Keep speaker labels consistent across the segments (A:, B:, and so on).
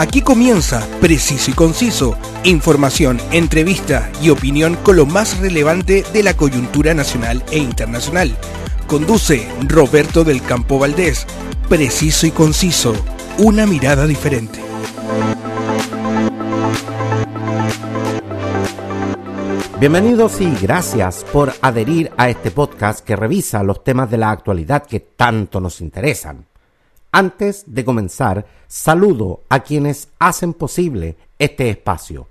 A: Aquí comienza Preciso y Conciso, información, entrevista y opinión con lo más relevante de la coyuntura nacional e internacional. Conduce Roberto del Campo Valdés. Preciso y Conciso, una mirada diferente.
B: Bienvenidos y gracias por adherir a este podcast que revisa los temas de la actualidad que tanto nos interesan. Antes de comenzar, saludo a quienes hacen posible este espacio.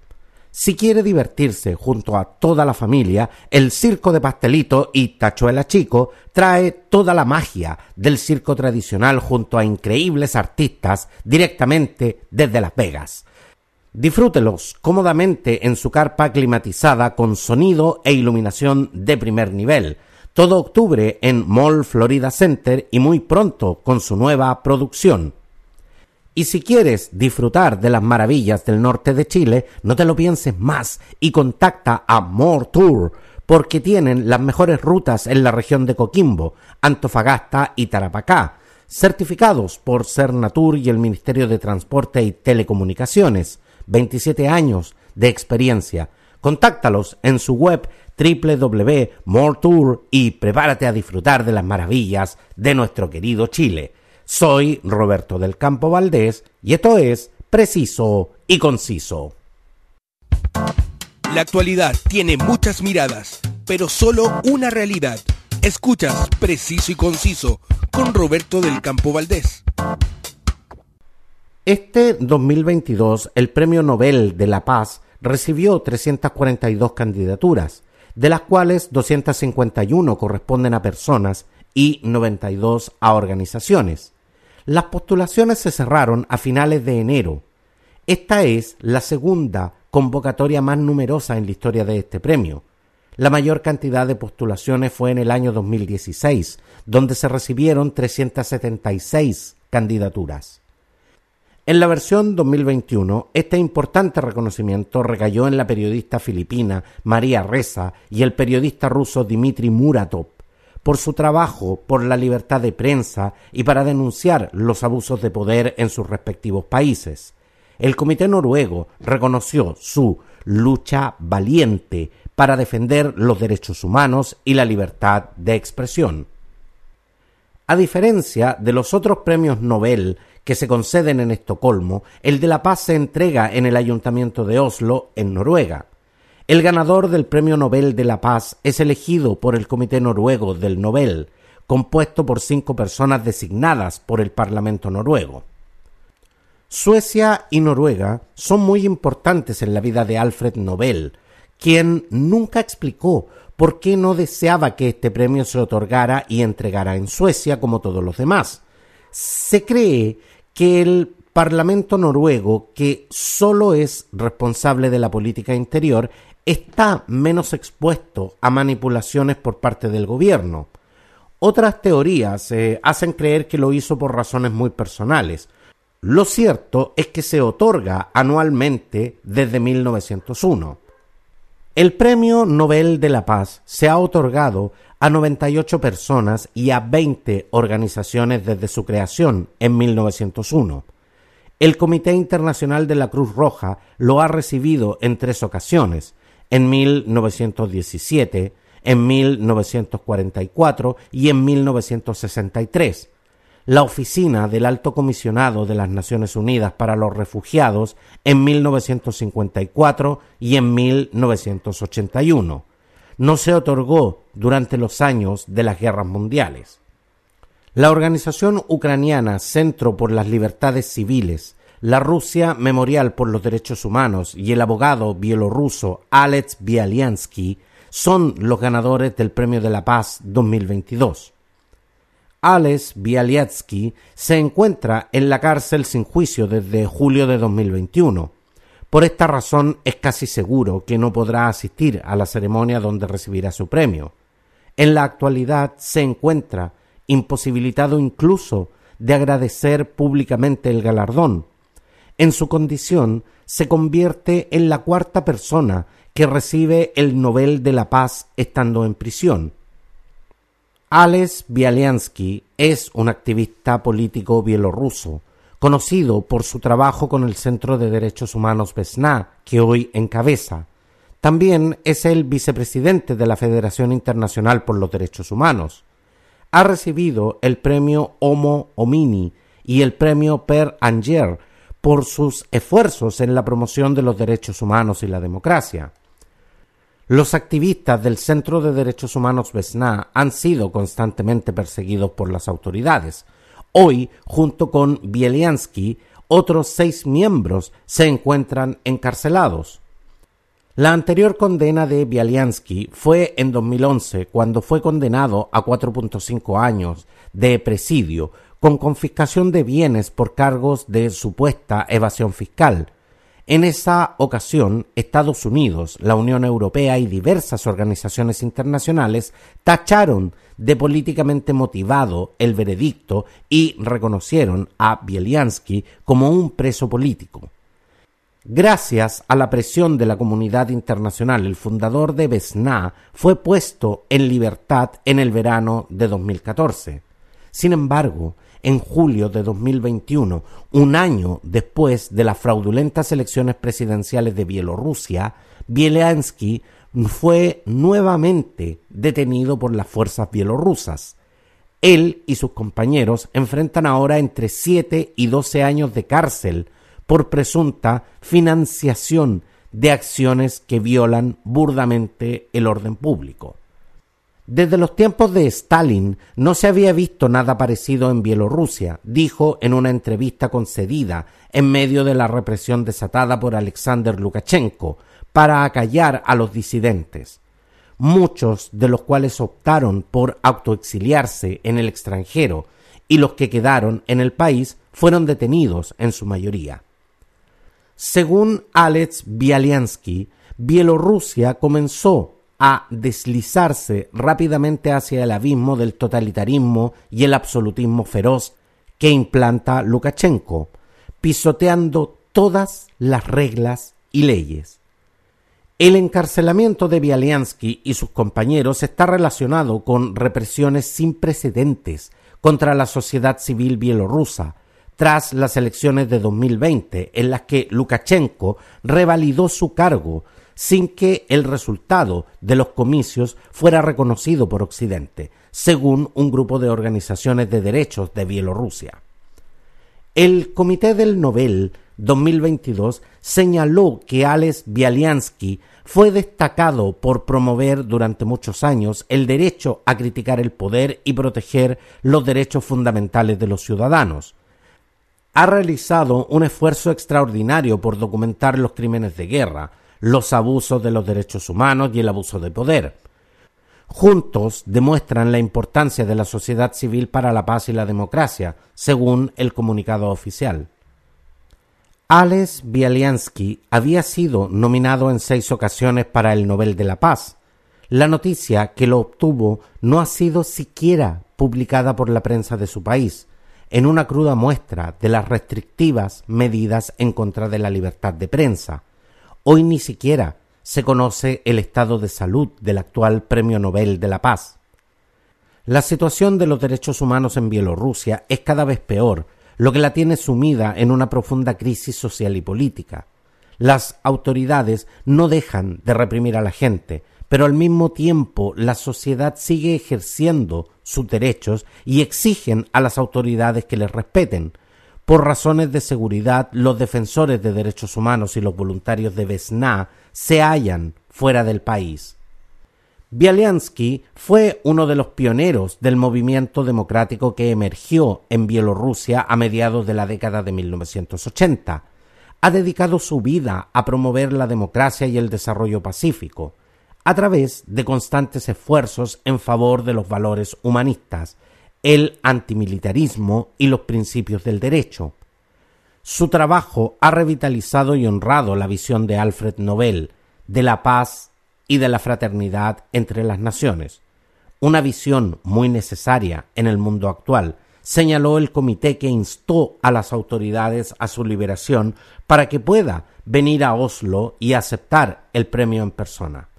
B: Si quiere divertirse junto a toda la familia, el Circo de Pastelito y Tachuela Chico trae toda la magia del circo tradicional junto a increíbles artistas directamente desde Las Vegas. Disfrútelos cómodamente en su carpa climatizada con sonido e iluminación de primer nivel todo octubre en Mall Florida Center y muy pronto con su nueva producción. Y si quieres disfrutar de las maravillas del norte de Chile, no te lo pienses más y contacta a More Tour porque tienen las mejores rutas en la región de Coquimbo, Antofagasta y Tarapacá, certificados por Cernatur y el Ministerio de Transporte y Telecomunicaciones. 27 años de experiencia. Contáctalos en su web www.moretour y prepárate a disfrutar de las maravillas de nuestro querido Chile. Soy Roberto del Campo Valdés y esto es Preciso y Conciso.
A: La actualidad tiene muchas miradas, pero solo una realidad. Escuchas Preciso y Conciso con Roberto del Campo Valdés.
B: Este 2022 el Premio Nobel de la Paz recibió 342 candidaturas de las cuales 251 corresponden a personas y 92 a organizaciones. Las postulaciones se cerraron a finales de enero. Esta es la segunda convocatoria más numerosa en la historia de este premio. La mayor cantidad de postulaciones fue en el año 2016, donde se recibieron 376 candidaturas. En la versión 2021, este importante reconocimiento recayó en la periodista filipina María Reza y el periodista ruso Dmitry Muratov por su trabajo por la libertad de prensa y para denunciar los abusos de poder en sus respectivos países. El Comité Noruego reconoció su lucha valiente para defender los derechos humanos y la libertad de expresión. A diferencia de los otros premios Nobel que se conceden en Estocolmo, el de la paz se entrega en el Ayuntamiento de Oslo, en Noruega. El ganador del Premio Nobel de la Paz es elegido por el Comité Noruego del Nobel, compuesto por cinco personas designadas por el Parlamento noruego. Suecia y Noruega son muy importantes en la vida de Alfred Nobel, quien nunca explicó por qué no deseaba que este premio se otorgara y entregara en Suecia como todos los demás. Se cree que el Parlamento noruego, que solo es responsable de la política interior, está menos expuesto a manipulaciones por parte del gobierno. Otras teorías eh, hacen creer que lo hizo por razones muy personales. Lo cierto es que se otorga anualmente desde 1901. El Premio Nobel de la Paz se ha otorgado a 98 personas y a 20 organizaciones desde su creación en 1901. El Comité Internacional de la Cruz Roja lo ha recibido en tres ocasiones, en 1917, en 1944 y en 1963. La Oficina del Alto Comisionado de las Naciones Unidas para los Refugiados en 1954 y en 1981 no se otorgó durante los años de las guerras mundiales. La organización ucraniana Centro por las Libertades Civiles, la Rusia Memorial por los Derechos Humanos y el abogado bielorruso Alex Bialyansky son los ganadores del Premio de la Paz 2022. Alex Bialyansky se encuentra en la cárcel sin juicio desde julio de 2021 por esta razón es casi seguro que no podrá asistir a la ceremonia donde recibirá su premio. En la actualidad se encuentra imposibilitado incluso de agradecer públicamente el galardón. En su condición se convierte en la cuarta persona que recibe el Nobel de la Paz estando en prisión. Alex Bialyansky es un activista político bielorruso conocido por su trabajo con el Centro de Derechos Humanos Vesna, que hoy encabeza. También es el vicepresidente de la Federación Internacional por los Derechos Humanos. Ha recibido el premio Homo Homini y el premio Per Anger por sus esfuerzos en la promoción de los derechos humanos y la democracia. Los activistas del Centro de Derechos Humanos Vesna han sido constantemente perseguidos por las autoridades. Hoy, junto con Bieliansky, otros seis miembros se encuentran encarcelados. La anterior condena de Bialiansky fue en 2011, cuando fue condenado a 4.5 años de presidio con confiscación de bienes por cargos de supuesta evasión fiscal. En esa ocasión, Estados Unidos, la Unión Europea y diversas organizaciones internacionales tacharon de políticamente motivado el veredicto y reconocieron a Bieliansky como un preso político. Gracias a la presión de la comunidad internacional, el fundador de Besna fue puesto en libertad en el verano de 2014. Sin embargo, en julio de 2021, un año después de las fraudulentas elecciones presidenciales de Bielorrusia, Bielansky fue nuevamente detenido por las fuerzas bielorrusas. Él y sus compañeros enfrentan ahora entre 7 y 12 años de cárcel por presunta financiación de acciones que violan burdamente el orden público. Desde los tiempos de Stalin no se había visto nada parecido en Bielorrusia, dijo en una entrevista concedida en medio de la represión desatada por Alexander Lukashenko para acallar a los disidentes, muchos de los cuales optaron por autoexiliarse en el extranjero y los que quedaron en el país fueron detenidos en su mayoría. Según Alex Bialyansky, Bielorrusia comenzó a deslizarse rápidamente hacia el abismo del totalitarismo y el absolutismo feroz que implanta Lukashenko, pisoteando todas las reglas y leyes. El encarcelamiento de Bialyansky y sus compañeros está relacionado con represiones sin precedentes contra la sociedad civil bielorrusa, tras las elecciones de 2020, en las que Lukashenko revalidó su cargo sin que el resultado de los comicios fuera reconocido por Occidente, según un grupo de organizaciones de derechos de Bielorrusia. El Comité del Nobel 2022 señaló que Alex Bialyansky fue destacado por promover durante muchos años el derecho a criticar el poder y proteger los derechos fundamentales de los ciudadanos. Ha realizado un esfuerzo extraordinario por documentar los crímenes de guerra, los abusos de los derechos humanos y el abuso de poder. Juntos demuestran la importancia de la sociedad civil para la paz y la democracia, según el comunicado oficial. Alex Bialyansky había sido nominado en seis ocasiones para el Nobel de la Paz. La noticia que lo obtuvo no ha sido siquiera publicada por la prensa de su país, en una cruda muestra de las restrictivas medidas en contra de la libertad de prensa, Hoy ni siquiera se conoce el estado de salud del actual Premio Nobel de la Paz. La situación de los derechos humanos en Bielorrusia es cada vez peor, lo que la tiene sumida en una profunda crisis social y política. Las autoridades no dejan de reprimir a la gente, pero al mismo tiempo la sociedad sigue ejerciendo sus derechos y exigen a las autoridades que les respeten, por razones de seguridad, los defensores de derechos humanos y los voluntarios de Vesna se hallan fuera del país. Bialyansky fue uno de los pioneros del movimiento democrático que emergió en Bielorrusia a mediados de la década de 1980. Ha dedicado su vida a promover la democracia y el desarrollo pacífico, a través de constantes esfuerzos en favor de los valores humanistas, el antimilitarismo y los principios del derecho. Su trabajo ha revitalizado y honrado la visión de Alfred Nobel de la paz y de la fraternidad entre las naciones, una visión muy necesaria en el mundo actual, señaló el comité que instó a las autoridades a su liberación para que pueda venir a Oslo y aceptar el premio en persona.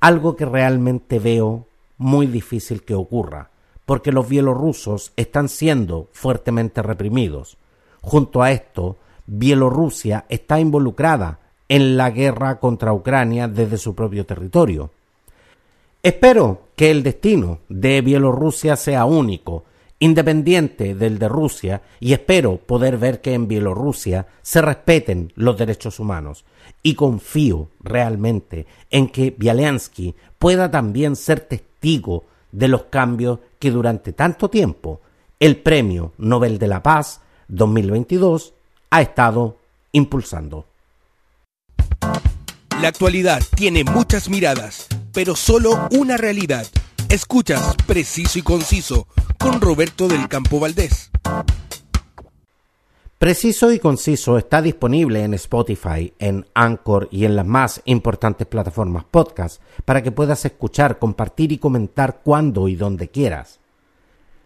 B: Algo que realmente veo muy difícil que ocurra, porque los bielorrusos están siendo fuertemente reprimidos. Junto a esto, Bielorrusia está involucrada en la guerra contra Ucrania desde su propio territorio. Espero que el destino de Bielorrusia sea único, independiente del de Rusia, y espero poder ver que en Bielorrusia se respeten los derechos humanos. Y confío realmente en que Bialensky pueda también ser testigo de los cambios que durante tanto tiempo el Premio Nobel de la Paz 2022 ha estado impulsando.
A: La actualidad tiene muchas miradas, pero solo una realidad. Escuchas Preciso y Conciso con Roberto del Campo Valdés.
B: Preciso y Conciso está disponible en Spotify, en Anchor y en las más importantes plataformas podcast para que puedas escuchar, compartir y comentar cuando y donde quieras.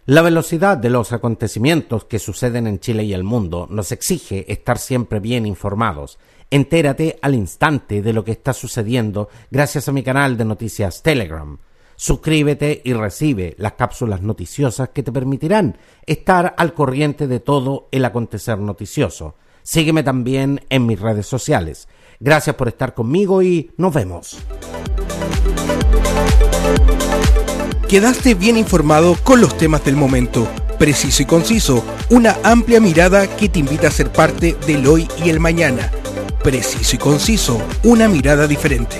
B: La velocidad de los acontecimientos que suceden en Chile y el mundo nos exige estar siempre bien informados. Entérate al instante de lo que está sucediendo gracias a mi canal de noticias Telegram. Suscríbete y recibe las cápsulas noticiosas que te permitirán estar al corriente de todo el acontecer noticioso. Sígueme también en mis redes sociales. Gracias por estar conmigo y nos vemos.
A: Quedaste bien informado con los temas del momento, preciso y conciso, una amplia mirada que te invita a ser parte del hoy y el mañana. Preciso y conciso, una mirada diferente.